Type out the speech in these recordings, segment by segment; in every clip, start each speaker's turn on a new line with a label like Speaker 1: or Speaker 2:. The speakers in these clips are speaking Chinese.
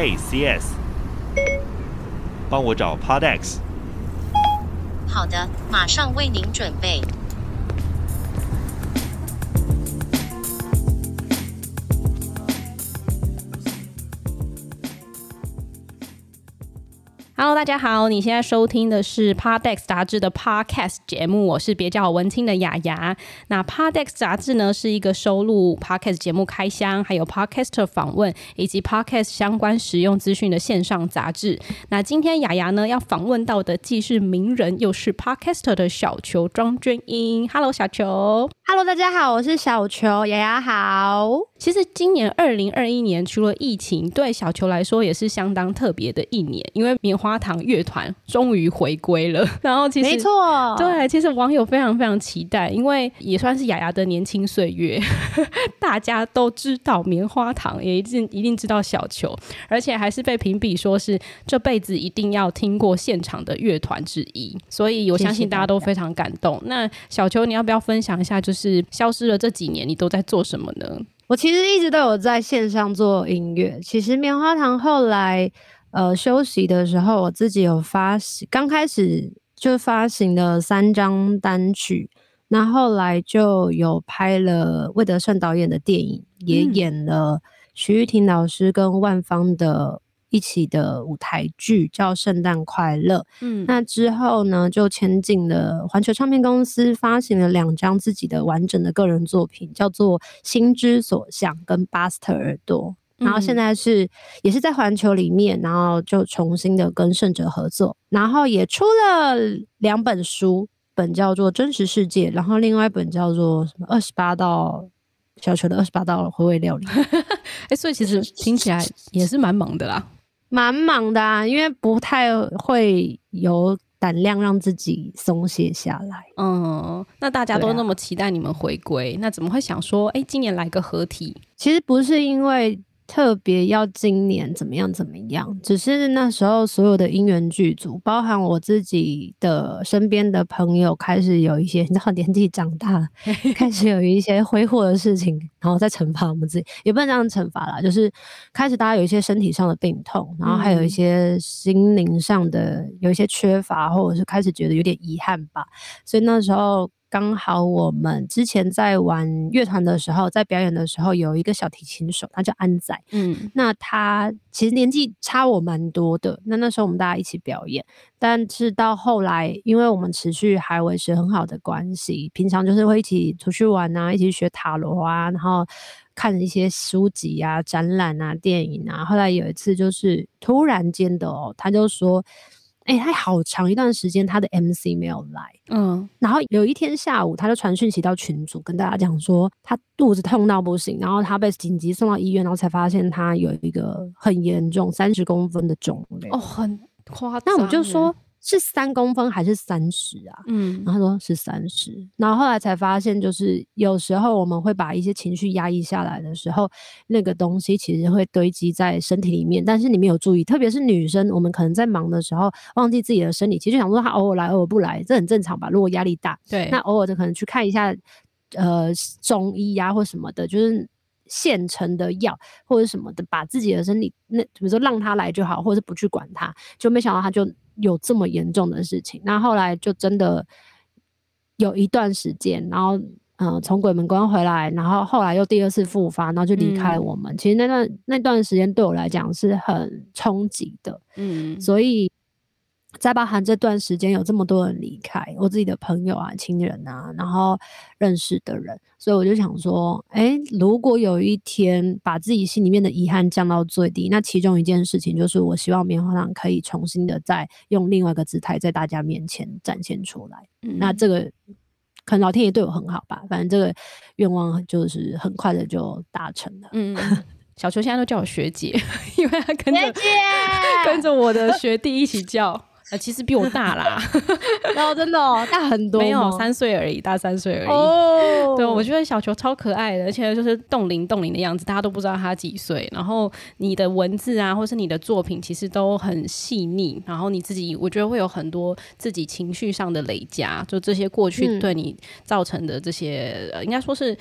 Speaker 1: Hey CS，帮我找 Podex。
Speaker 2: 好的，马上为您准备。
Speaker 3: Hello，大家好，你现在收听的是 Podex 杂志的 Podcast 节目，我是别叫我文青的雅雅。那 Podex 杂志呢，是一个收录 Podcast 节目开箱，还有 Podcaster 访问以及 Podcast 相关实用资讯的线上杂志。那今天雅雅呢要访问到的，既是名人，又是 Podcaster 的小球庄娟英。Hello，小球。
Speaker 4: Hello，大家好，我是小球，雅雅好。
Speaker 3: 其实今年二零二一年，除了疫情，对小球来说也是相当特别的一年，因为棉花糖乐团终于回归了。然后其实
Speaker 4: 没错，
Speaker 3: 对，其实网友非常非常期待，因为也算是雅雅的年轻岁月，大家都知道棉花糖，也一定一定知道小球，而且还是被评比说是这辈子一定要听过现场的乐团之一，所以我相信大家都非常感动。谢谢。那小球，你要不要分享一下，就？是消失了这几年，你都在做什么呢？
Speaker 4: 我其实一直都有在线上做音乐。其实棉花糖后来呃休息的时候，我自己有发行，刚开始就发行了三张单曲，那后来就有拍了魏德胜导演的电影，也演了徐玉婷老师跟万芳的。一起的舞台剧叫《圣诞快乐》，嗯，那之后呢，就签进了环球唱片公司，发行了两张自己的完整的个人作品，叫做《心之所向》跟《巴斯特耳朵》，然后现在是也是在环球里面，然后就重新的跟圣哲合作，然后也出了两本书，本叫做《真实世界》，然后另外一本叫做什么《二十八道小球的二十八道回味料理》。
Speaker 3: 哎，所以其实听起来也是蛮忙的啦。
Speaker 4: 蛮忙的啊，因为不太会有胆量让自己松懈下来。
Speaker 3: 嗯，那大家都那么期待你们回归，啊、那怎么会想说，哎、欸，今年来个合体？
Speaker 4: 其实不是因为。特别要今年怎么样怎么样？只是那时候所有的因缘具足，包含我自己的身边的朋友，开始有一些你知道年纪长大了，开始有一些挥霍的事情，然后再惩罚我们自己，也不能这样惩罚啦，就是开始大家有一些身体上的病痛，然后还有一些心灵上的有一些缺乏，或者是开始觉得有点遗憾吧，所以那时候。刚好我们之前在玩乐团的时候，在表演的时候，有一个小提琴手，他叫安仔。嗯，那他其实年纪差我蛮多的。那那时候我们大家一起表演，但是到后来，因为我们持续还维持很好的关系，平常就是会一起出去玩啊，一起学塔罗啊，然后看一些书籍啊、展览啊、电影啊。后来有一次，就是突然间的哦，他就说。哎、欸，他好长一段时间他的 MC 没有来，嗯，然后有一天下午，他就传讯息到群组，跟大家讲说他肚子痛到不行，然后他被紧急送到医院，然后才发现他有一个很严重三十公分的肿瘤，
Speaker 3: 哦，很夸张。
Speaker 4: 那我就说。是三公分还是三十啊？嗯，然后他说是三十，然后后来才发现，就是有时候我们会把一些情绪压抑下来的时候，那个东西其实会堆积在身体里面，但是你没有注意，特别是女生，我们可能在忙的时候忘记自己的生理，其实就想说她偶尔来偶尔不来，这很正常吧？如果压力大，对，那偶尔就可能去看一下，呃，中医呀、啊、或什么的，就是现成的药或者什么的，把自己的身体那比如说让他来就好，或者是不去管他，就没想到他就。有这么严重的事情，那后来就真的有一段时间，然后嗯，从鬼门关回来，然后后来又第二次复发，然后就离开我们。嗯、其实那段那段时间对我来讲是很冲击的，嗯，所以。再包含这段时间有这么多人离开，我自己的朋友啊、亲人啊，然后认识的人，所以我就想说，哎，如果有一天把自己心里面的遗憾降到最低，那其中一件事情就是，我希望棉花糖可以重新的再用另外一个姿态在大家面前展现出来。嗯、那这个可能老天爷对我很好吧，反正这个愿望就是很快的就达成了。嗯。
Speaker 3: 小球现在都叫我学姐，因为他跟着跟着我的学弟一起叫。呃，其实比我大啦，
Speaker 4: 然 后真的哦，大很多，
Speaker 3: 没有三岁而已，大三岁而已。哦，对，我觉得小球超可爱的，而且就是冻龄冻龄的样子，大家都不知道他几岁。然后你的文字啊，或是你的作品，其实都很细腻。然后你自己，我觉得会有很多自己情绪上的累加，就这些过去对你造成的这些，嗯、应该说是。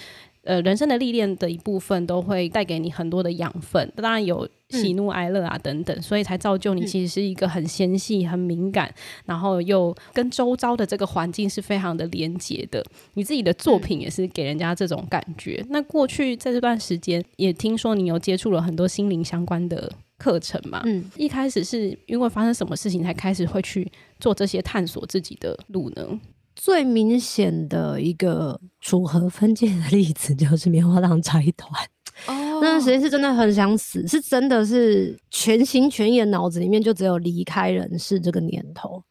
Speaker 3: 呃，人生的历练的一部分都会带给你很多的养分，当然有喜怒哀乐啊等等，嗯、所以才造就你其实是一个很纤细、很敏感，然后又跟周遭的这个环境是非常的连接的。你自己的作品也是给人家这种感觉。嗯、那过去在这段时间，也听说你有接触了很多心灵相关的课程嘛？嗯，一开始是因为发生什么事情才开始会去做这些探索自己的路呢？
Speaker 4: 最明显的一个组合分界的例子就是棉花糖财团。哦，那段时间是真的很想死，是真的是全心全意，脑子里面就只有离开人世这个念头，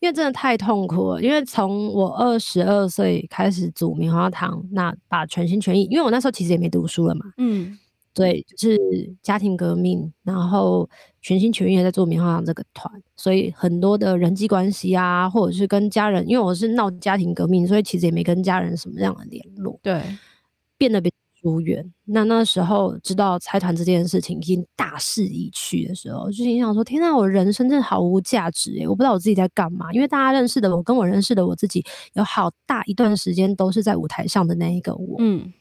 Speaker 4: 因为真的太痛苦了。因为从我二十二岁开始煮棉花糖，那把全心全意，因为我那时候其实也没读书了嘛，嗯。对，就是家庭革命，然后全心全意的在做棉花糖这个团，所以很多的人际关系啊，或者是跟家人，因为我是闹家庭革命，所以其实也没跟家人什么样的联络，对，变得比较疏远。那那时候知道财团这件事情已经大势已去的时候，就心想说：天呐，我人生真的毫无价值诶，我不知道我自己在干嘛。因为大家认识的我，跟我认识的我自己，有好大一段时间都是在舞台上的那一个我，嗯。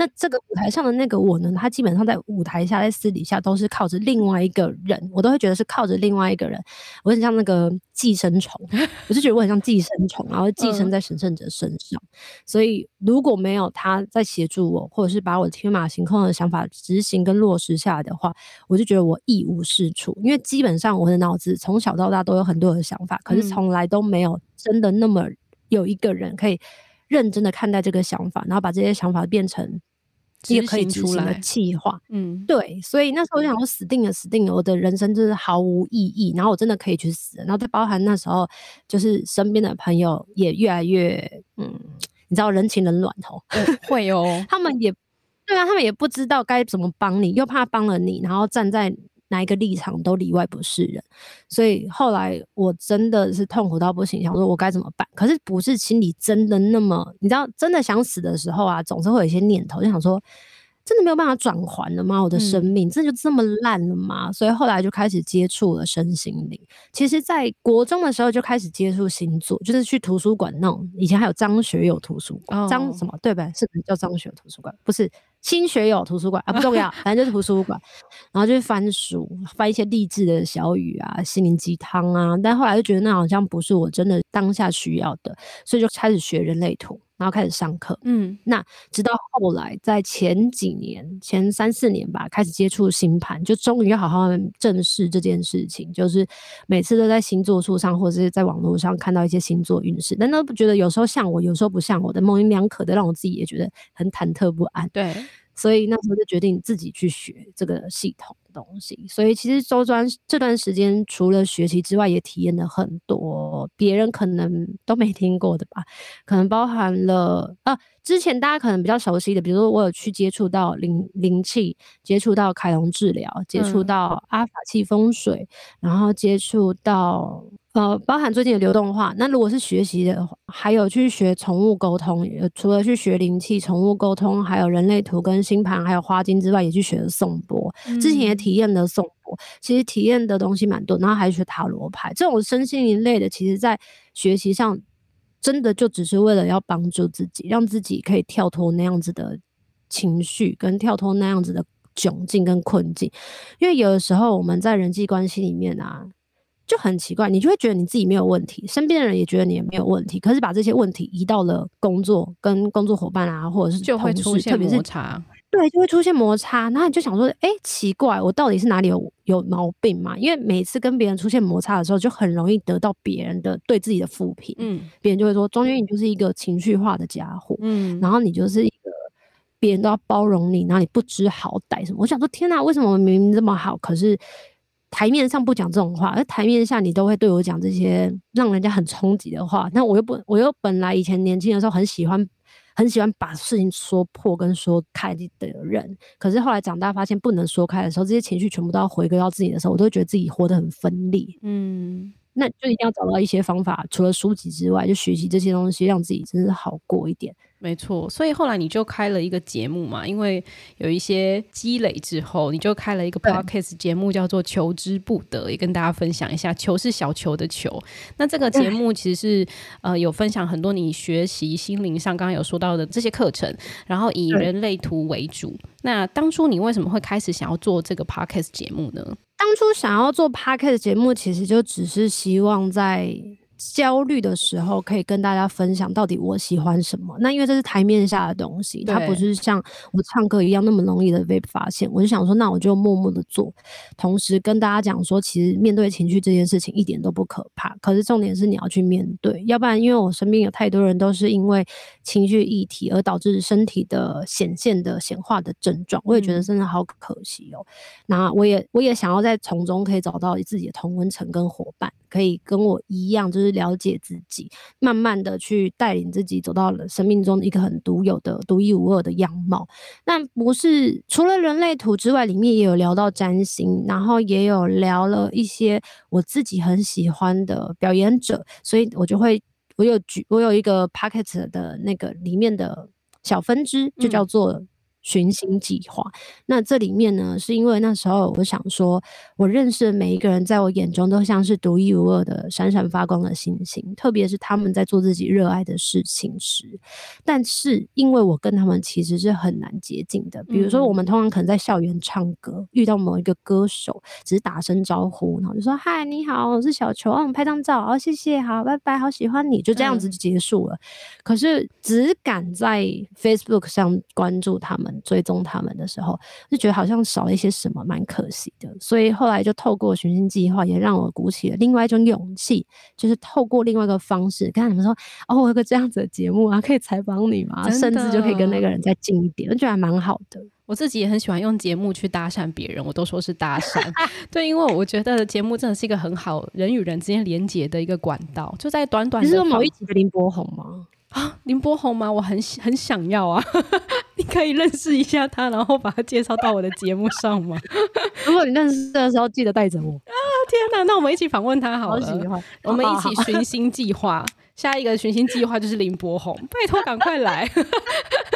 Speaker 4: 那这个舞台上的那个我呢？他基本上在舞台下，在私底下都是靠着另外一个人，我都会觉得是靠着另外一个人。我很像那个寄生虫，我就觉得我很像寄生虫，然后寄生在神圣者身上。嗯、所以如果没有他在协助我，或者是把我天马行空的想法执行跟落实下来的话，我就觉得我一无是处。因为基本上我的脑子从小到大都有很多的想法，可是从来都没有真的那么有一个人可以认真的看待这个想法，然后把这些想法变成。也可以执行的计划，嗯，对，所以那时候我就想说，死定了，死定了，我的人生就是毫无意义。然后我真的可以去死，然后再包含那时候，就是身边的朋友也越来越，嗯，你知道人情冷暖哦，
Speaker 3: 会哦，
Speaker 4: 他们也，对啊，他们也不知道该怎么帮你，又怕帮了你，然后站在。哪一个立场都里外不是人，所以后来我真的是痛苦到不行，想说我该怎么办？可是不是心里真的那么，你知道，真的想死的时候啊，总是会有一些念头，就想说。真的没有办法转还了吗？我的生命真的就这么烂了吗？嗯、所以后来就开始接触了身心灵。其实，在国中的时候就开始接触星座，就是去图书馆弄。以前还有张学友图书馆，张、哦、什么对不是叫张学友图书馆？不是，新学友图书馆啊，不重要，反正就是图书馆。然后就翻书，翻一些励志的小语啊，心灵鸡汤啊。但后来就觉得那好像不是我真的当下需要的，所以就开始学人类图。然后开始上课，嗯，那直到后来，在前几年、前三四年吧，开始接触星盘，就终于要好好正视这件事情。就是每次都在星座书上或者是在网络上看到一些星座运势，但都不觉得有时候像我，有时候不像我的，模棱两可的，让我自己也觉得很忐忑不安。对，所以那时候就决定自己去学这个系统。东西，所以其实周专这段时间除了学习之外，也体验了很多别人可能都没听过的吧，可能包含了啊，之前大家可能比较熟悉的，比如说我有去接触到灵灵气，接触到凯龙治疗，接触到阿法气风水，嗯、然后接触到。呃，包含最近的流动化。那如果是学习的话，还有去学宠物沟通，除了去学灵气、宠物沟通，还有人类图跟星盘，还有花精之外，也去学了颂钵。之前也体验了颂钵，其实体验的东西蛮多。然后还学塔罗牌，这种身心灵类的，其实在学习上真的就只是为了要帮助自己，让自己可以跳脱那样子的情绪，跟跳脱那样子的窘境跟困境。因为有的时候我们在人际关系里面啊。就很奇怪，你就会觉得你自己没有问题，身边的人也觉得你也没有问题，可是把这些问题移到了工作跟工作伙伴啊，或者是
Speaker 3: 就会出现摩擦，
Speaker 4: 对，就会出现摩擦。然后你就想说，哎、欸，奇怪，我到底是哪里有有毛病嘛？因为每次跟别人出现摩擦的时候，就很容易得到别人的对自己的负评，嗯，别人就会说，中间你就是一个情绪化的家伙，嗯，然后你就是一个别人都要包容你，然后你不知好歹什么。我想说，天哪，为什么我明明这么好，可是？台面上不讲这种话，而台面下你都会对我讲这些让人家很冲击的话。那我又不，我又本来以前年轻的时候很喜欢，很喜欢把事情说破跟说开的人。可是后来长大发现不能说开的时候，这些情绪全部都要回归到自己的时候，我都觉得自己活得很分裂。嗯。那就一定要找到一些方法，除了书籍之外，就学习这些东西，让自己真的好过一点。
Speaker 3: 没错，所以后来你就开了一个节目嘛，因为有一些积累之后，你就开了一个 podcast 节目，叫做《求之不得》，也跟大家分享一下。求是小球的球。那这个节目其实是呃有分享很多你学习心灵上刚刚有说到的这些课程，然后以人类图为主。那当初你为什么会开始想要做这个 podcast 节目呢？
Speaker 4: 当初想要做 podcast 节目，其实就只是希望在。焦虑的时候，可以跟大家分享到底我喜欢什么。那因为这是台面下的东西，它不是像我唱歌一样那么容易的被发现。我就想说，那我就默默的做，同时跟大家讲说，其实面对情绪这件事情一点都不可怕。可是重点是你要去面对，要不然因为我身边有太多人都是因为情绪议题而导致身体的显现的显化的症状，我也觉得真的好可惜哦。那我也我也想要在从中可以找到自己的同温层跟伙伴，可以跟我一样，就是。了解自己，慢慢的去带领自己走到了生命中一个很独有的、独一无二的样貌。那不是除了人类图之外，里面也有聊到占星，然后也有聊了一些我自己很喜欢的表演者，所以我就会我有举我有一个 Pocket 的那个里面的小分支，就叫做、嗯。寻星计划，那这里面呢，是因为那时候我想说，我认识的每一个人，在我眼中都像是独一无二的闪闪发光的星星，特别是他们在做自己热爱的事情时。但是，因为我跟他们其实是很难接近的，比如说，我们通常可能在校园唱歌，遇到某一个歌手，只是打声招呼，然后就说：“嗨，你好，我是小球，我们拍张照，哦，谢谢，好，拜拜，好喜欢你。”就这样子就结束了。可是，只敢在 Facebook 上关注他们。追踪他们的时候，就觉得好像少了一些什么，蛮可惜的。所以后来就透过寻星计划，也让我鼓起了另外一种勇气，就是透过另外一个方式，跟他们说：“哦，我有个这样子的节目啊，可以采访你吗？甚至就可以跟那个人再近一点。”我觉得还蛮好的。
Speaker 3: 我自己也很喜欢用节目去搭讪别人，我都说是搭讪。对，因为我觉得节目真的是一个很好人与人之间连接的一个管道。就在短短的，你是
Speaker 4: 某一集的林柏宏吗？
Speaker 3: 啊，林柏宏吗？我很很想要啊！你可以认识一下他，然后把他介绍到我的节目上吗？
Speaker 4: 如果你认识的时候，记得带着我啊！
Speaker 3: 天哪，那我们一起访问他好了。好，我们一起寻星计划，下一个寻星计划就是林柏宏，拜托赶快来！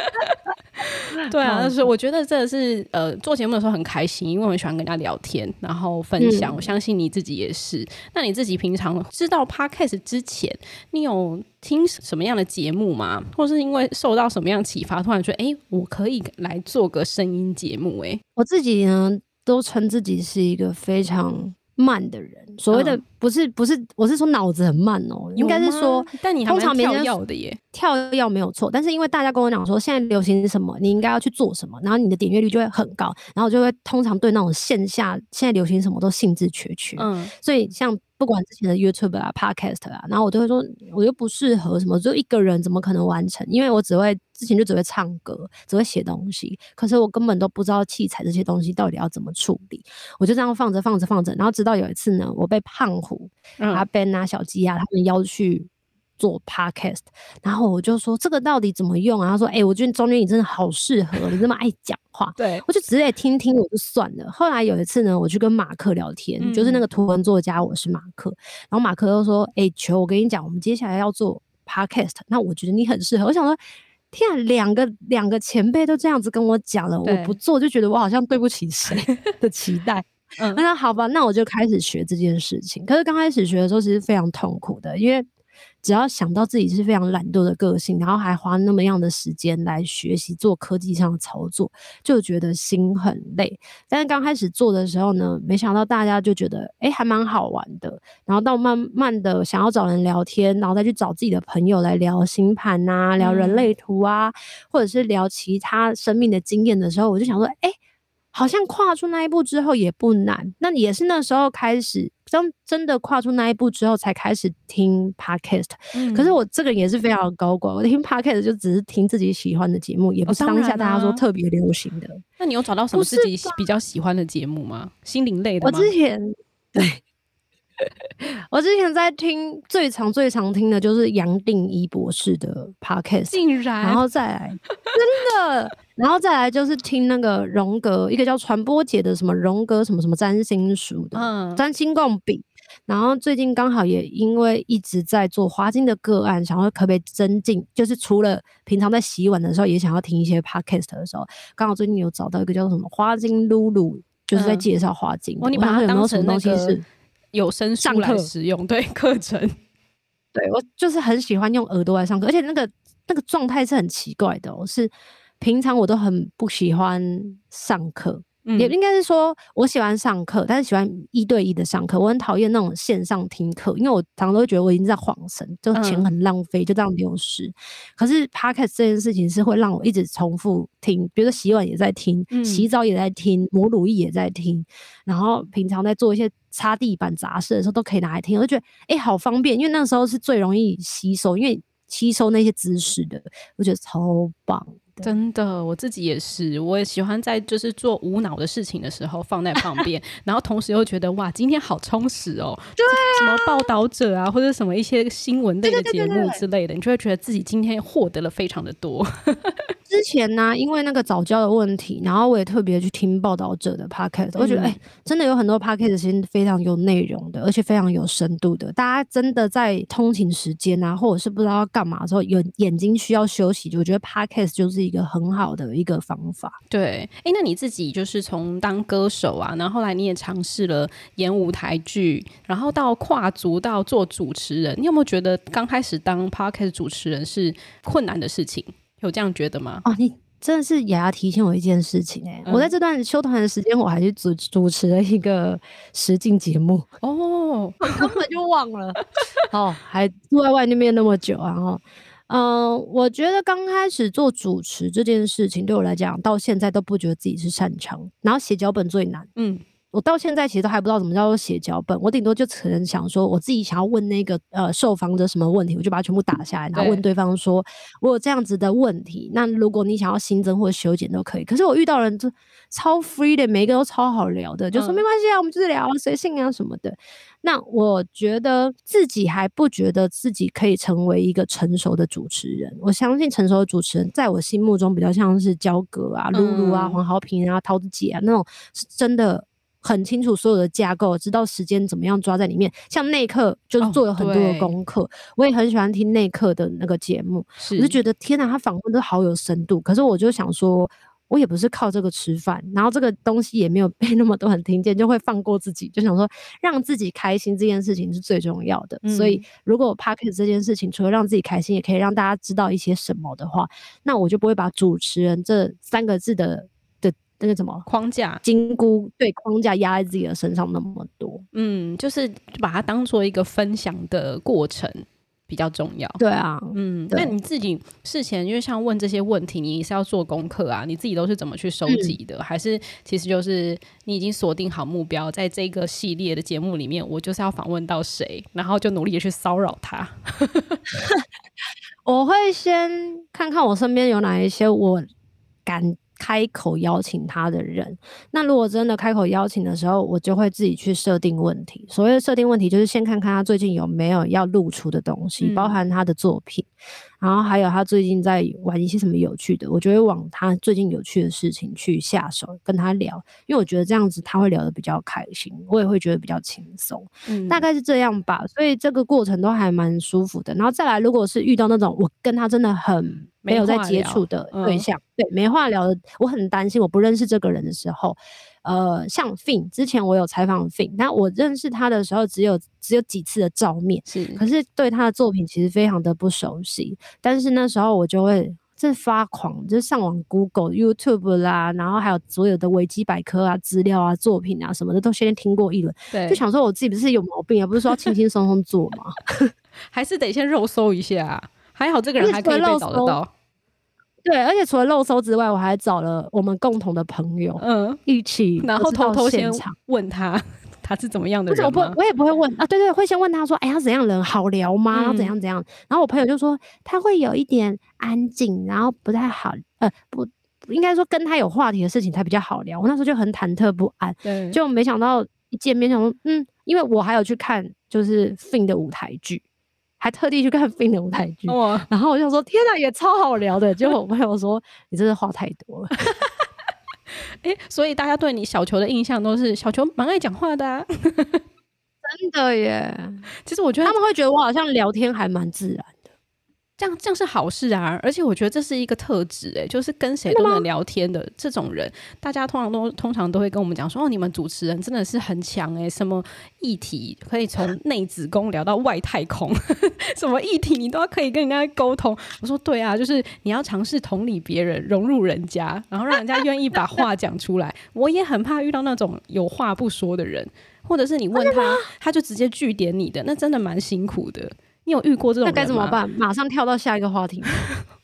Speaker 3: 对啊，但是我觉得这是呃做节目的时候很开心，因为我很喜欢跟大家聊天，然后分享。嗯、我相信你自己也是。那你自己平常知道 Podcast 之前，你有听什么样的节目吗？或是因为受到什么样启发，突然觉得哎，我可以来做个声音节目？哎，我自己呢都称自己是一个非常慢的人。所谓的不是不是，我是说脑子很慢哦、喔，应该是说，但你还没跳要的耶，
Speaker 4: 跳跃没有错。但是因为大家跟我讲说，现在流行什么，你应该要去做什么，然后你的点阅率就会很高，然后就会通常对那种线下现在流行什么都兴致缺缺。嗯，所以像不管之前的 YouTube 啊、Podcast 啊，然后我都会说，我又不适合什么，就一个人怎么可能完成？因为我只会之前就只会唱歌，只会写东西，可是我根本都不知道器材这些东西到底要怎么处理，我就这样放着放着放着，然后直到有一次呢。我被胖虎、阿 Ben 啊、小鸡啊他们邀去做 podcast，然后我就说这个到底怎么用啊？他说：“哎、欸，我觉得中间你真的好适合，你这么爱讲话。”对，我就直接听听我就算了。后来有一次呢，我去跟马克聊天，嗯、就是那个图文作家，我是马克。然后马克又说：“哎、欸，球，我跟你讲，我们接下来要做 podcast，那我觉得你很适合。”我想说，天啊，两个两个前辈都这样子跟我讲了，我不做就觉得我好像对不起谁 的期待。嗯，那好吧，那我就开始学这件事情。可是刚开始学的时候，其实非常痛苦的，因为只要想到自己是非常懒惰的个性，然后还花那么样的时间来学习做科技上的操作，就觉得心很累。但是刚开始做的时候呢，没想到大家就觉得，哎，还蛮好玩的。然后到慢慢的想要找人聊天，然后再去找自己的朋友来聊星盘啊，聊人类图啊，嗯、或者是聊其他生命的经验的时候，我就想说，哎。好像跨出那一步之后也不难，那也是那时候开始，真真的跨出那一步之后才开始听 podcast。嗯。可是我这个人也是非常高管，我听 podcast 就只是听自己喜欢的节目，也不是当下大家说特别流行的。哦，
Speaker 3: 那你有找到什么自己比较喜欢的节目吗？心灵类的吗？
Speaker 4: 我之前对。我之前在听最常最常听的就是杨定一博士的 podcast，
Speaker 3: 竟然，
Speaker 4: 然后再来 真的，然后再来就是听那个荣格，一个叫传播姐的什么荣格什么什么占星书的，嗯，占星共笔，然后最近刚好也因为一直在做花精的个案，想要可不可以增进，就是除了平常在洗碗的时候，也想要听一些 podcast 的时候，刚好最近有找到一个叫做什么花精露露，就是在介绍花精。
Speaker 3: 哦，你把它当成东西是有声书来使用，对课程。
Speaker 4: 对我就是很喜欢用耳朵来上课，而且那个那个状态是很奇怪的哦，是平常我都很不喜欢上课。嗯、也应该是说，我喜欢上课，但是喜欢一对一的上课。我很讨厌那种线上听课，因为我常常都会觉得我已经在晃神，就钱很浪费，就这样流失。嗯、可是 Podcast 这件事情是会让我一直重复听，比如说洗碗也在听，嗯、洗澡也在听，抹乳液也在听，然后平常在做一些擦地板杂事的时候都可以拿来听，我就觉得哎、欸，好方便，因为那时候是最容易吸收，因为吸收那些知识的，我觉得超棒。
Speaker 3: 真的，我自己也是，我也喜欢在就是做无脑的事情的时候放在旁边，然后同时又觉得哇，今天好充实哦。对啊，什么报道者啊，或者什么一些新闻类的节目之类的，你就会觉得自己今天获得了非常的多。
Speaker 4: 之前呢、啊，因为那个早教的问题，然后我也特别去听报道者的 podcast，我觉得哎、欸，真的有很多 podcast 其实非常有内容的，而且非常有深度的。大家真的在通勤时间啊，或者是不知道要干嘛的时候，有眼睛需要休息，我觉得 podcast 就是。一个很好的一个方法，
Speaker 3: 对，哎，那你自己就是从当歌手啊，然后后来你也尝试了演舞台剧，然后到跨足到做主持人，你有没有觉得刚开始当 Podcast 主持人是困难的事情？有这样觉得吗？
Speaker 4: 哦，你真的是雅雅提醒我一件事情哎、欸，嗯、我在这段休团的时间，我还去主主持了一个实境节目哦，我根本就忘了 哦，还住在外面那么久啊，然后。嗯、我觉得刚开始做主持这件事情，对我来讲，到现在都不觉得自己是擅长。然后写脚本最难，嗯，我到现在其实都还不知道怎么叫做写脚本。我顶多就只能想说，我自己想要问那个呃受访者什么问题，我就把它全部打下来，然后问对方说，对我有这样子的问题，那如果你想要新增或者修剪都可以。可是我遇到人就超 free 的，每一个都超好聊的，就说没关系啊，我们就是聊随性啊什么的。那我觉得自己还不觉得自己可以成为一个成熟的主持人。我相信成熟的主持人，在我心目中比较像是焦哥啊、露露啊、黄豪平啊、桃子姐啊那种，是真的很清楚所有的架构，知道时间怎么样抓在里面。像内克就是做了很多的功课，我也很喜欢听内克的那个节目，我就觉得天哪，他访问都好有深度。可是我就想说。我也不是靠这个吃饭，然后这个东西也没有被那么多人听见，就会放过自己，就想说让自己开心这件事情是最重要的。嗯、所以，如果 Podcast 这件事情除了让自己开心，也可以让大家知道一些什么的话，那我就不会把主持人这三个字的的那个什么
Speaker 3: 框架、
Speaker 4: 金箍对框架压在自己的身上那么多。
Speaker 3: 嗯，就是把它当做一个分享的过程。比较重要，
Speaker 4: 对啊，
Speaker 3: 嗯，那你自己事前因为像问这些问题，你是要做功课啊，你自己都是怎么去收集的？嗯、还是其实就是你已经锁定好目标，在这个系列的节目里面，我就是要访问到谁，然后就努力的去骚扰他。
Speaker 4: 我会先看看我身边有哪一些我敢。开口邀请他的人，那如果真的开口邀请的时候，我就会自己去设定问题。所谓的设定问题，就是先看看他最近有没有要露出的东西，嗯、包含他的作品。然后还有他最近在玩一些什么有趣的，我就会往他最近有趣的事情去下手跟他聊，因为我觉得这样子他会聊得比较开心，我也会觉得比较轻松，嗯，大概是这样吧。所以这个过程都还蛮舒服的。然后再来，如果是遇到那种我跟他真的很没有在接触的对象，嗯、对，没话聊的，我很担心我不认识这个人的时候。呃，像 Fin 之前我有采访 Fin，那我认识他的时候只有只有几次的照面，是，可是对他的作品其实非常的不熟悉。但是那时候我就会是发狂，就是上网 Google、YouTube 啦，然后还有所有的维基百科啊、资料啊、作品啊什么的都先听过一轮，对，就想说我自己不是有毛病啊，不是说要轻轻松松做吗？
Speaker 3: 还是得先肉搜一下。还好这个人还可以被找得到。
Speaker 4: 对，而且除了漏搜之外，我还找了我们共同的朋友，嗯，一起，
Speaker 3: 然后偷偷先问他 他是怎么样的人。
Speaker 4: 我不，我也不会问啊，对对，会先问他说，哎，他怎样人，好聊吗？然后怎样怎样？然后我朋友就说他会有一点安静，然后不太好，呃，不，应该说跟他有话题的事情才比较好聊。我那时候就很忐忑不安，对，就没想到一见面就说，嗯，因为我还有去看就是 Fin 的舞台剧。还特地去看的舞台剧，哇、然后我就说：“天哪，也超好聊的。”结果我朋友说：“你真的话太多了。”
Speaker 3: 哎，所以大家对你小球的印象都是小球蛮爱讲话的、啊，
Speaker 4: 真的耶。
Speaker 3: 其实我觉得
Speaker 4: 他们会觉得我好像聊天还蛮自然。
Speaker 3: 这样这样是好事啊，而且我觉得这是一个特质，哎，就是跟谁都能聊天的这种人，大家通常都通常都会跟我们讲说，哦，你们主持人真的是很强哎，什么议题可以从 内子宫聊到外太空，什么议题你都要可以跟人家沟通。我说对啊，就是你要尝试同理别人，融入人家，然后让人家愿意把话 讲出来。我也很怕遇到那种有话不说的人，或者是你问他，他就直接据点你的，那真的蛮辛苦的。你有遇过这种？
Speaker 4: 那该怎么办？马上跳到下一个话题。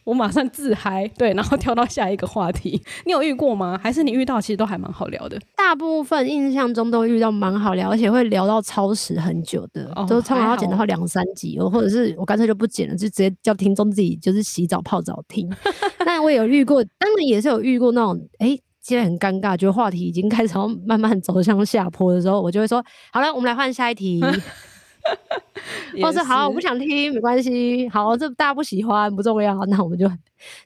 Speaker 3: 我马上自嗨，对，然后跳到下一个话题。你有遇过吗？还是你遇到其实都还蛮好聊的？
Speaker 4: 大部分印象中都遇到蛮好聊，而且会聊到超时很久的，哦、都通常要剪到两三集，或者是我干脆就不剪了，就直接叫听众自己就是洗澡泡澡听。但我也有遇过，当然也是有遇过那种，哎，现在很尴尬，就话题已经开始要慢慢走向下坡的时候，我就会说，好了，我们来换下一题。或者好，我不想听，没关系。好，这大家不喜欢不重要，那我们就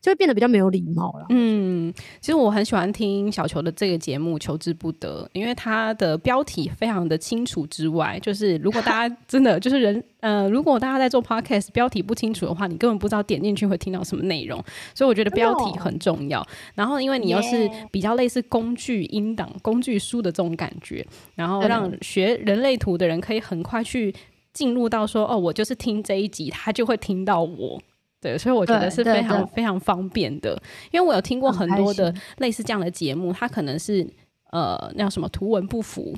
Speaker 4: 就会变得比较没有礼貌了。
Speaker 3: 嗯，其实我很喜欢听小球的这个节目《求之不得》，因为它的标题非常的清楚之外，就是如果大家真的 就是人呃，如果大家在做 podcast 标题不清楚的话，你根本不知道点进去会听到什么内容。所以我觉得标题很重要。然后因为你又是比较类似工具音档、工具书的这种感觉，然后让学人类图的人可以很快去。进入到说哦，我就是听这一集，他就会听到我，对，所以我觉得是非常非常方便的。因为我有听过很多的类似这样的节目，它可能是呃，那叫什么图文不符。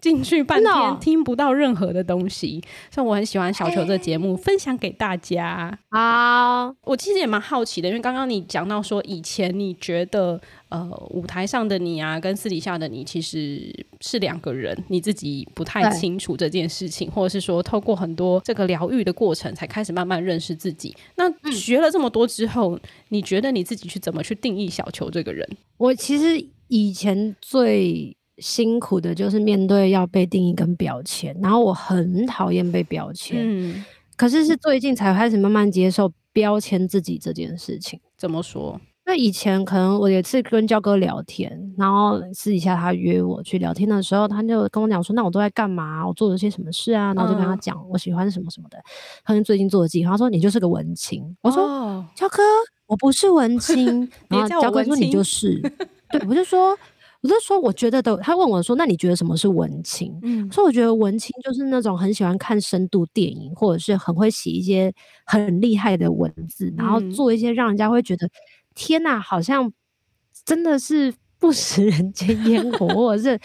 Speaker 3: 进去半天听不到任何的东西，所以我很喜欢小球这个节目，分享给大家。
Speaker 4: 好，
Speaker 3: 我其实也蛮好奇的，因为刚刚你讲到说，以前你觉得呃舞台上的你啊，跟私底下的你其实是两个人，你自己不太清楚这件事情，或者是说透过很多这个疗愈的过程，才开始慢慢认识自己。那学了这么多之后，你觉得你自己去怎么去定义小球这个人？
Speaker 4: 我其实以前最。辛苦的就是面对要被定义跟标签，然后我很讨厌被标签。嗯，可是是最近才开始慢慢接受标签自己这件事情。
Speaker 3: 怎么说？
Speaker 4: 那以前可能我有一次跟焦哥聊天，然后私底下他约我去聊天的时候，他就跟我讲说：“那我都在干嘛？我做了些什么事啊？”然后我就跟他讲我喜欢什么什么的。他就最近做的计划，他说：“你就是个文青。”我说：“焦哥，我不是文青。”然后焦哥说：“你就是。”对，我就说。我就说，我觉得的。他问我说：“那你觉得什么是文青？”嗯，我说我觉得文青就是那种很喜欢看深度电影，或者是很会写一些很厉害的文字，然后做一些让人家会觉得、嗯、天哪，好像真的是不食人间烟火，或者是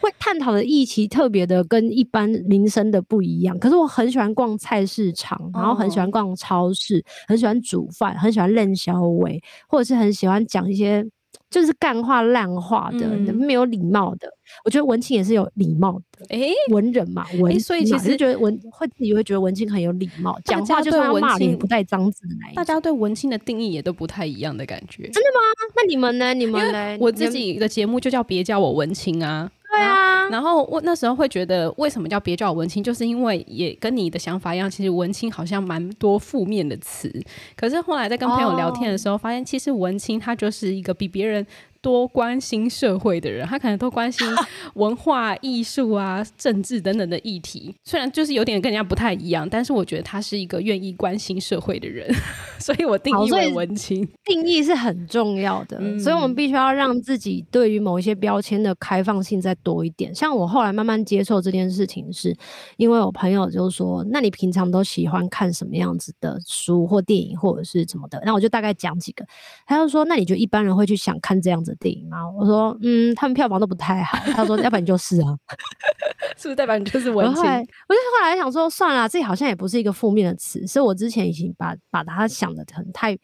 Speaker 4: 会探讨的议题特别的跟一般民生的不一样。可是我很喜欢逛菜市场，然后很喜欢逛超市，很喜欢煮饭，很喜欢练小伟，或者是很喜欢讲一些。就是干话烂话的，嗯、没有礼貌的。我觉得文青也是有礼貌的，哎、欸，文人嘛，文，欸、所以其实觉得文会自己会觉得文青很有礼貌，讲话就是要骂人不带脏字的那一种。
Speaker 3: 大家对文青的定义也都不太一样的感觉。
Speaker 4: 真的吗？那你们呢？你们呢？
Speaker 3: 我自己的节目就叫别叫我文青啊。
Speaker 4: 对啊，
Speaker 3: 然后我那时候会觉得，为什么叫别叫我文青，就是因为也跟你的想法一样，其实文青好像蛮多负面的词。可是后来在跟朋友聊天的时候，发现其实文青他就是一个比别人。多关心社会的人，他可能都关心文化艺术啊、政治等等的议题。虽然就是有点跟人家不太一样，但是我觉得他是一个愿意关心社会的人，所以我定义为文青。
Speaker 4: 定义是很重要的，嗯、所以我们必须要让自己对于某一些标签的开放性再多一点。像我后来慢慢接受这件事情是，是因为我朋友就说：“那你平常都喜欢看什么样子的书或电影或者是什么的？”那我就大概讲几个。他就说：“那你觉得一般人会去想看这样子？”的电影吗？我说，嗯，他们票房都不太好。他说，要不然就是啊，
Speaker 3: 是不是代表你就是文青？我
Speaker 4: 就后来想说，算了，这好像也不是一个负面的词，所以我之前已经把把它想的很太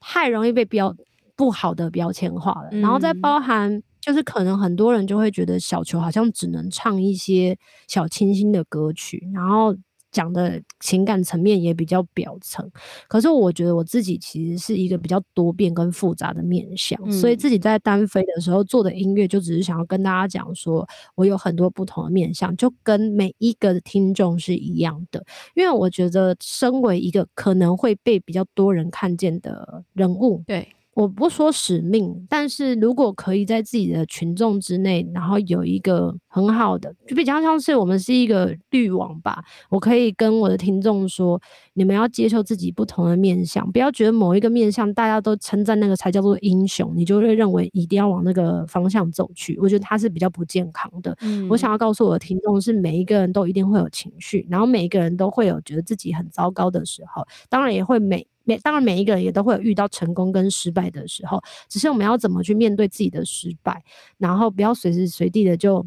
Speaker 4: 太容易被标不好的标签化了。嗯、然后再包含，就是可能很多人就会觉得小球好像只能唱一些小清新的歌曲，然后。讲的情感层面也比较表层，可是我觉得我自己其实是一个比较多变跟复杂的面相，嗯、所以自己在单飞的时候做的音乐，就只是想要跟大家讲说，我有很多不同的面相，就跟每一个听众是一样的。因为我觉得，身为一个可能会被比较多人看见的人物，
Speaker 3: 对，
Speaker 4: 我不说使命，但是如果可以在自己的群众之内，然后有一个很好的，就比较像是我们是一个滤网吧。我可以跟我的听众说，你们要接受自己不同的面相，不要觉得某一个面相大家都称赞那个才叫做英雄，你就会认为一定要往那个方向走去。我觉得它是比较不健康的。嗯，我想要告诉我的听众是，每一个人都一定会有情绪，然后每一个人都会有觉得自己很糟糕的时候，当然也会每。每当然，每一个人也都会有遇到成功跟失败的时候，只是我们要怎么去面对自己的失败，然后不要随时随地的就。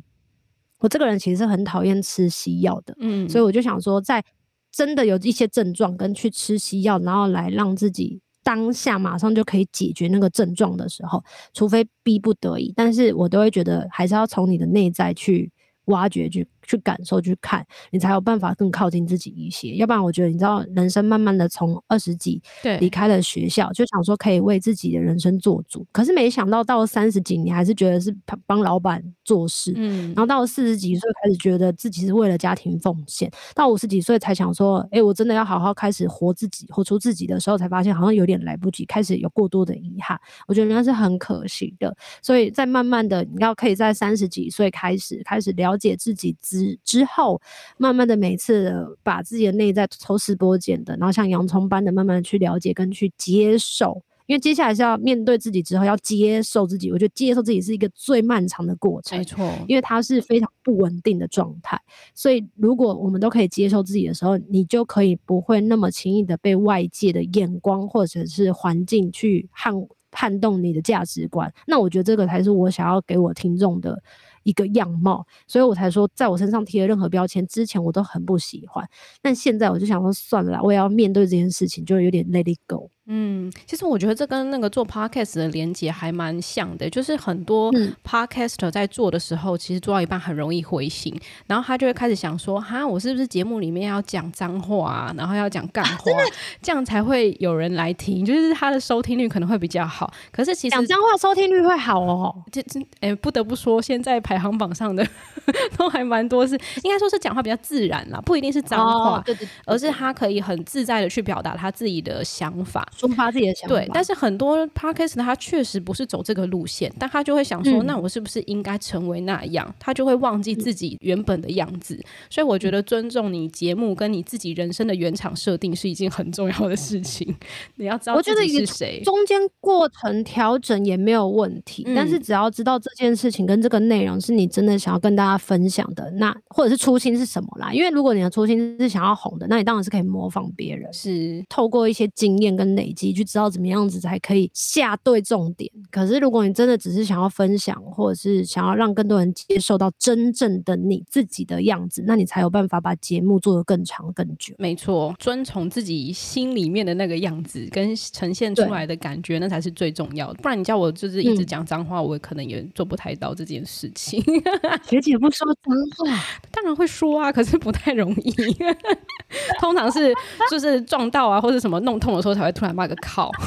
Speaker 4: 我这个人其实是很讨厌吃西药的，嗯，所以我就想说，在真的有一些症状跟去吃西药，然后来让自己当下马上就可以解决那个症状的时候，除非逼不得已，但是我都会觉得还是要从你的内在去挖掘去。去感受、去看，你才有办法更靠近自己一些。要不然，我觉得你知道，人生慢慢的从二十几离开了学校，就想说可以为自己的人生做主。可是没想到到了三十几，你还是觉得是帮老板做事。嗯。然后到了四十几岁，开始觉得自己是为了家庭奉献。到五十几岁才想说，哎、欸，我真的要好好开始活自己，活出自己的时候，才发现好像有点来不及，开始有过多的遗憾。我觉得那是很可惜的。所以在慢慢的，你要可以在三十几岁开始，开始了解自己之。之后，慢慢的每次的把自己的内在抽丝剥茧的，然后像洋葱般的慢慢的去了解跟去接受，因为接下来是要面对自己之后要接受自己，我觉得接受自己是一个最漫长的过程，没错，因为它是非常不稳定的状态，所以如果我们都可以接受自己的时候，你就可以不会那么轻易的被外界的眼光或者是环境去撼撼动你的价值观，那我觉得这个才是我想要给我听众的。一个样貌，所以我才说，在我身上贴了任何标签之前，我都很不喜欢。但现在我就想说，算了啦，我也要面对这件事情，就是有点 let it go。
Speaker 3: 嗯，其实我觉得这跟那个做 podcast 的连接还蛮像的，就是很多 podcaster 在做的时候，嗯、其实做到一半很容易灰心，然后他就会开始想说，哈，我是不是节目里面要讲脏话、啊，然后要讲干话、啊，这样才会有人来听，就是他的收听率可能会比较好。可是其实
Speaker 4: 讲脏话收听率会好哦，
Speaker 3: 这这，哎，不得不说，现在排行榜上的 都还蛮多是，是应该说是讲话比较自然啦，不一定是脏话，哦、对对对对，而是他可以很自在的去表达他自己的想法。
Speaker 4: 抒发自己的想法，
Speaker 3: 对，但是很多 podcast 他确实不是走这个路线，但他就会想说，嗯、那我是不是应该成为那样？他就会忘记自己原本的样子。嗯、所以我觉得尊重你节目跟你自己人生的原厂设定是一件很重要的事情。嗯、你要知道自己是谁，
Speaker 4: 中间过程调整也没有问题，嗯、但是只要知道这件事情跟这个内容是你真的想要跟大家分享的，那或者是初心是什么啦？因为如果你的初心是想要红的，那你当然是可以模仿别人，是透过一些经验跟累积去。知道怎么样子才可以下对重点。可是如果你真的只是想要分享，或者是想要让更多人接受到真正的你自己的样子，那你才有办法把节目做得更长更久。
Speaker 3: 没错，遵从自己心里面的那个样子跟呈现出来的感觉，那才是最重要的。不然你叫我就是一直讲脏话，嗯、我可能也做不太到这件事情。
Speaker 4: 学姐不说脏话，
Speaker 3: 当然会说啊，可是不太容易。通常是就是撞到啊，或者什么弄痛的时候，才会突然骂个靠。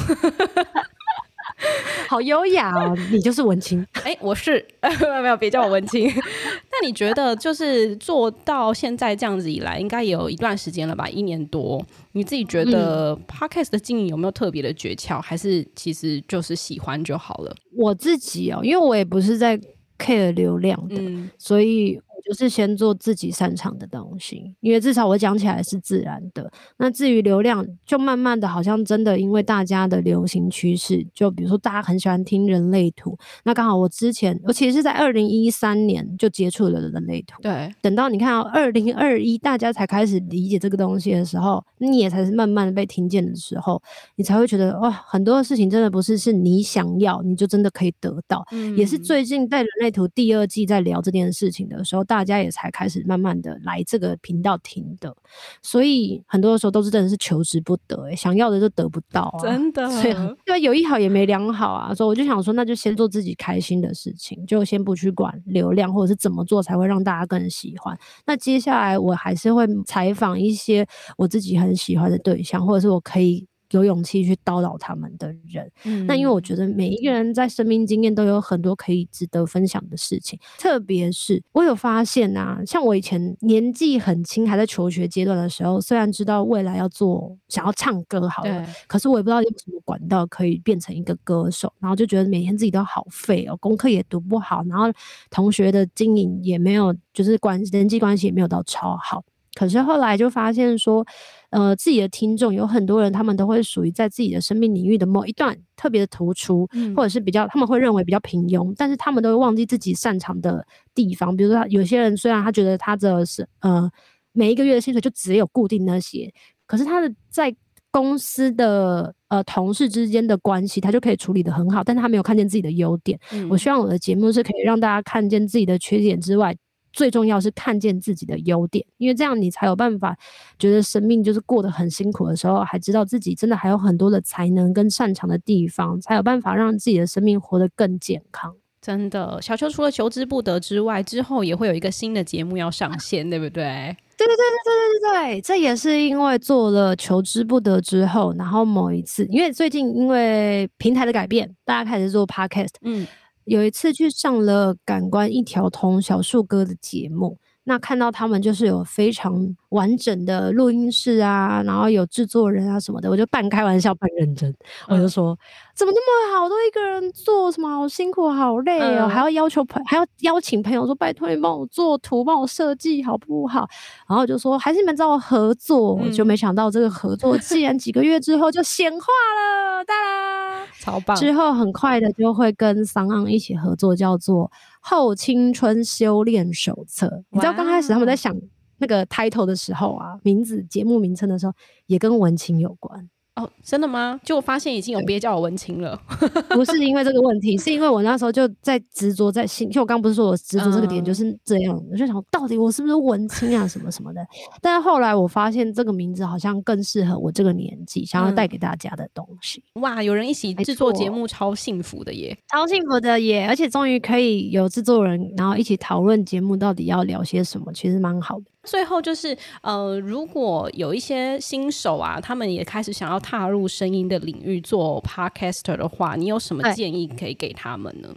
Speaker 3: 好，
Speaker 4: 优雅哦！你就是文青，
Speaker 3: 哎、欸，我是没有 没有，别叫我文青。那你觉得，就是做到现在这样子以来，应该也有一段时间了吧？一年多，你自己觉得 Podcast 的经营有没有特别的诀窍？还是其实就是喜欢就好了？
Speaker 4: 我自己哦，因为我也不是在 care 流量的，嗯、所以。就是先做自己擅长的东西，因为至少我讲起来是自然的。那至于流量，就慢慢的好像真的因为大家的流行趋势，就比如说大家很喜欢听人类图，那刚好我之前我其实是在二零一三年就接触了人类图。对，等到你看到二零二一大家才开始理解这个东西的时候，你也才是慢慢的被听见的时候，你才会觉得哇，很多的事情真的不是是你想要你就真的可以得到。嗯，也是最近在人类图第二季在聊这件事情的时候。大家也才开始慢慢的来这个频道听的，所以很多的时候都是真的是求之不得，欸，想要的就得不到，啊，真的。对，有一好也没两好啊，所以我就想说，那就先做自己开心的事情，就先不去管流量或者是怎么做才会让大家更喜欢。那接下来我还是会采访一些我自己很喜欢的对象，或者是我可以。有勇气去叨扰他们的人。嗯，那因为我觉得每一个人在生命经验都有很多可以值得分享的事情，特别是我有发现啊，像我以前年纪很轻还在求学阶段的时候，虽然知道未来要做想要唱歌好了，可是我也不知道有什么管道可以变成一个歌手，然后就觉得每天自己都好废哦，功课也读不好，然后同学的经营也没有，就是关人际关系也没有到超好。可是后来就发现说，呃，自己的听众有很多人，他们都会属于在自己的生命领域的某一段特别的突出，嗯、或者是比较他们会认为比较平庸，但是他们都会忘记自己擅长的地方。比如说，有些人虽然他觉得他的是呃每一个月的薪水就只有固定那些，可是他的在公司的呃同事之间的关系，他就可以处理得很好，但是他没有看见自己的优点。嗯、我希望我的节目是可以让大家看见自己的缺点之外。最重要是看见自己的优点，因为这样你才有办法觉得生命就是过得很辛苦的时候，还知道自己真的还有很多的才能跟擅长的地方，才有办法让自己的生命活得更健康。
Speaker 3: 真的，小邱除了求之不得之外，之后也会有一个新的节目要上线，对不对？
Speaker 4: 对对对对对对对，这也是因为做了求之不得之后，然后某一次，因为最近因为平台的改变，大家开始做 podcast，嗯。有一次去上了《感官一条通》小树哥的节目，那看到他们就是有非常完整的录音室啊，然后有制作人啊什么的，我就半开玩笑半认真，我就说。怎么那么好，都一个人做，什么好辛苦，好累哦，嗯、还要要求朋，还要邀请朋友说，拜托你帮我做图，帮我设计，好不好？然后就说还是你们找我合作，嗯、就没想到这个合作竟然几个月之后就显化了，哒啦，
Speaker 3: 超棒！
Speaker 4: 之后很快的就会跟桑昂一起合作，叫做《后青春修炼手册》。你知道刚开始他们在想那个 title 的时候啊，名字节目名称的时候，也跟文青有关。
Speaker 3: 哦，真的吗？就我发现已经有别叫我文青了，
Speaker 4: 不是因为这个问题，是因为我那时候就在执着在心，就我刚不是说我执着这个点就是这样，嗯、我就想到底我是不是文青啊，什么什么的。但是后来我发现这个名字好像更适合我这个年纪想要带给大家的东西。
Speaker 3: 嗯、哇，有人一起制作节目，超幸福的耶，
Speaker 4: 超幸福的耶！而且终于可以有制作人，然后一起讨论节目到底要聊些什么，其实蛮好的。
Speaker 3: 最后就是，呃，如果有一些新手啊，他们也开始想要踏入声音的领域做 podcaster 的话，你有什么建议可以给他们呢？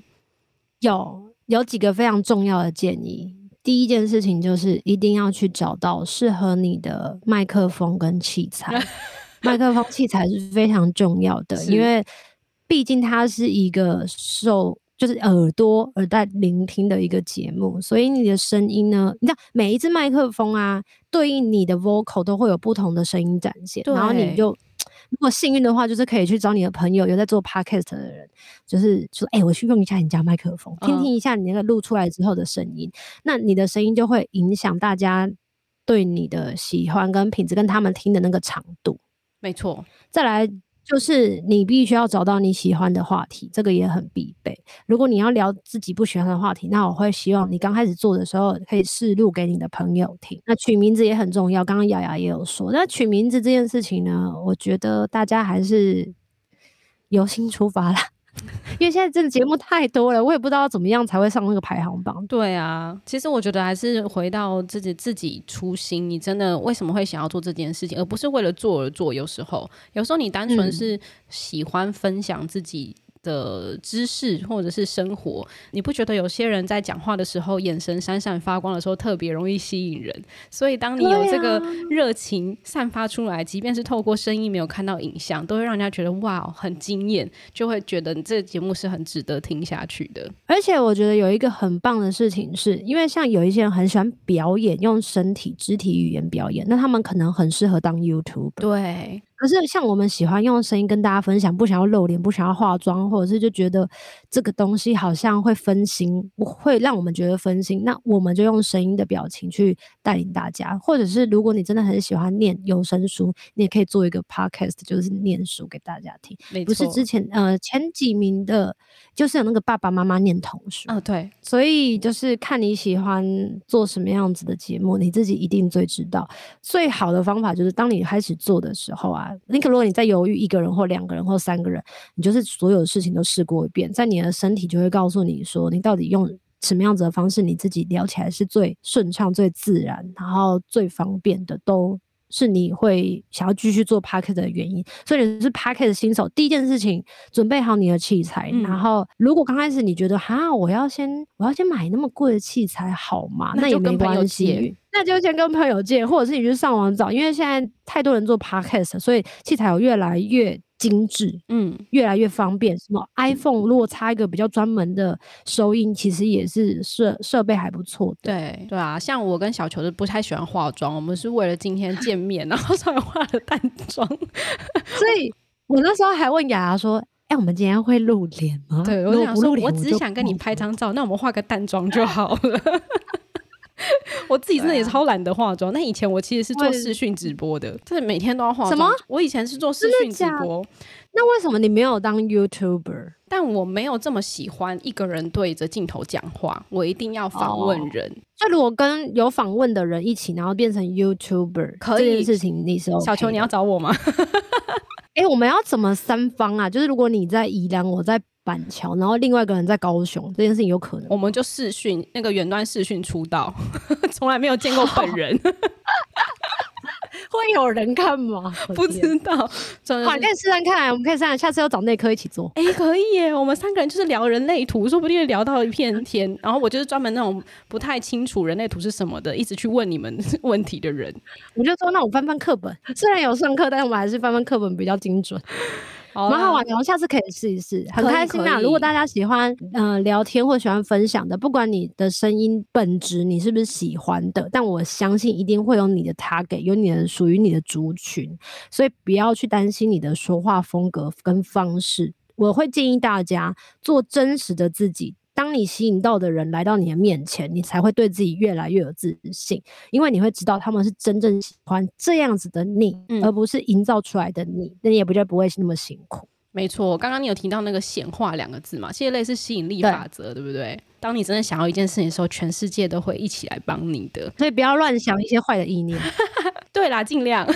Speaker 4: 有有几个非常重要的建议。第一件事情就是一定要去找到适合你的麦克风跟器材，麦克风器材是非常重要的，因为毕竟它是一个受。就是耳朵耳带聆听的一个节目，所以你的声音呢，你知道每一只麦克风啊，对应你的 vocal 都会有不同的声音展现。对然后你就如果幸运的话，就是可以去找你的朋友有在做 podcast 的人，就是说，哎、欸，我去用一下你家麦克风，听听一下你那个录出来之后的声音，嗯、那你的声音就会影响大家对你的喜欢跟品质，跟他们听的那个长度。
Speaker 3: 没错，
Speaker 4: 再来。就是你必须要找到你喜欢的话题，这个也很必备。如果你要聊自己不喜欢的话题，那我会希望你刚开始做的时候可以试录给你的朋友听。那取名字也很重要，刚刚雅雅也有说。那取名字这件事情呢，我觉得大家还是由心出发啦。因为现在真的节目太多了，我也不知道怎么样才会上那个排行榜。
Speaker 3: 对啊，其实我觉得还是回到自己自己初心，你真的为什么会想要做这件事情，而不是为了做而做。有时候，有时候你单纯是喜欢分享自己。的知识或者是生活，你不觉得有些人在讲话的时候眼神闪闪发光的时候特别容易吸引人？所以当你有这个热情散发出来，即便是透过声音没有看到影像，都会让人家觉得哇，很惊艳，就会觉得你这个节目是很值得听下去的。
Speaker 4: 而且我觉得有一个很棒的事情是，因为像有一些人很喜欢表演，用身体肢体语言表演，那他们可能很适合当 YouTuber。
Speaker 3: 对。
Speaker 4: 可是像我们喜欢用声音跟大家分享，不想要露脸，不想要化妆，或者是就觉得这个东西好像会分心，会让我们觉得分心。那我们就用声音的表情去带领大家，或者是如果你真的很喜欢念有声书，你也可以做一个 podcast，就是念书给大家听。不是之前呃前几名的，就是有那个爸爸妈妈念童书
Speaker 3: 啊，对。
Speaker 4: 所以就是看你喜欢做什么样子的节目，你自己一定最知道。最好的方法就是当你开始做的时候啊。那个，如果你在犹豫一个人或两个人或三个人，你就是所有的事情都试过一遍，在你的身体就会告诉你说，你到底用什么样子的方式，你自己聊起来是最顺畅、最自然，然后最方便的，都是你会想要继续做 Podcast 的原因。所以你是 Podcast 新手，第一件事情准备好你的器材。嗯、然后，如果刚开始你觉得哈，我要先我要先买那么贵的器材好吗？那也没关系，那就先跟朋友借，或者是你去上网找，因为现在太多人做 Podcast，所以器材有越来越。精致，嗯，越来越方便。什么 iPhone 如果插一个比较专门的收音，其实也是设设备还不错的。
Speaker 3: 对对啊，像我跟小球是不太喜欢化妆，我们是为了今天见面，然后才化了淡妆。
Speaker 4: 所以我那时候还问雅雅说：“哎、欸，我们今天会露脸吗？”
Speaker 3: 对，我想说，我只想跟你拍张照，那我们化个淡妆就好了。我自己真的也超懒得化妆。那、啊、以前我其实是做视讯直播的，就是每天都要化妆。什么？我以前是做视讯直播。
Speaker 4: 那为什么你没有当 YouTuber？
Speaker 3: 但我没有这么喜欢一个人对着镜头讲话，我一定要访问人。
Speaker 4: 那、哦、如果跟有访问的人一起，然后变成 YouTuber，可以这件事情你是、OK、
Speaker 3: 小球，你要找我吗？
Speaker 4: 哎、欸，我们要怎么三方啊？就是如果你在宜兰，我在。板桥，然后另外一个人在高雄，这件事情有可能，
Speaker 3: 我们就视讯那个远端视讯出道，从来没有见过本人，
Speaker 4: 会有人看吗？
Speaker 3: 不知道，
Speaker 4: 可以试试看，我们可以试试，下次要找内科一起做。
Speaker 3: 哎、欸，可以耶，我们三个人就是聊人类图，说不定会聊到一片天。然后我就是专门那种不太清楚人类图是什么的，一直去问你们问题的人。
Speaker 4: 我就说，那我翻翻课本，虽然有上课，但是我们还是翻翻课本比较精准。蛮好玩的，我下次可以试一试，很开心呐！如果大家喜欢呃聊天或喜欢分享的，不管你的声音本质你是不是喜欢的，但我相信一定会有你的 target，有你的属于你的族群，所以不要去担心你的说话风格跟方式。我会建议大家做真实的自己。当你吸引到的人来到你的面前，你才会对自己越来越有自信，因为你会知道他们是真正喜欢这样子的你，嗯、而不是营造出来的你，那你也不就不会那么辛苦。
Speaker 3: 没错，刚刚你有提到那个显化两个字嘛，其实类似吸引力法则，对，对不对？当你真的想要一件事情的时候，全世界都会一起来帮你的，
Speaker 4: 所以不要乱想一些坏的意念。
Speaker 3: 对啦，尽量。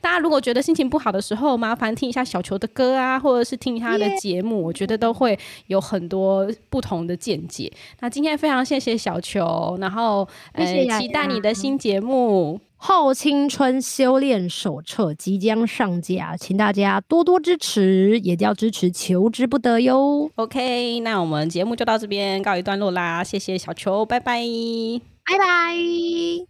Speaker 3: 大家如果觉得心情不好的时候，麻烦听一下小球的歌啊，或者是听他的节目.我觉得都会有很多不同的见解。那今天非常谢谢小球，然后呃，期待你的新节目。
Speaker 4: 后青春修炼手册即将上架，请大家多多支持，也要支持求之不得哟。
Speaker 3: OK，那我们节目就到这边告一段落啦，谢谢小球，拜拜，
Speaker 4: 拜拜。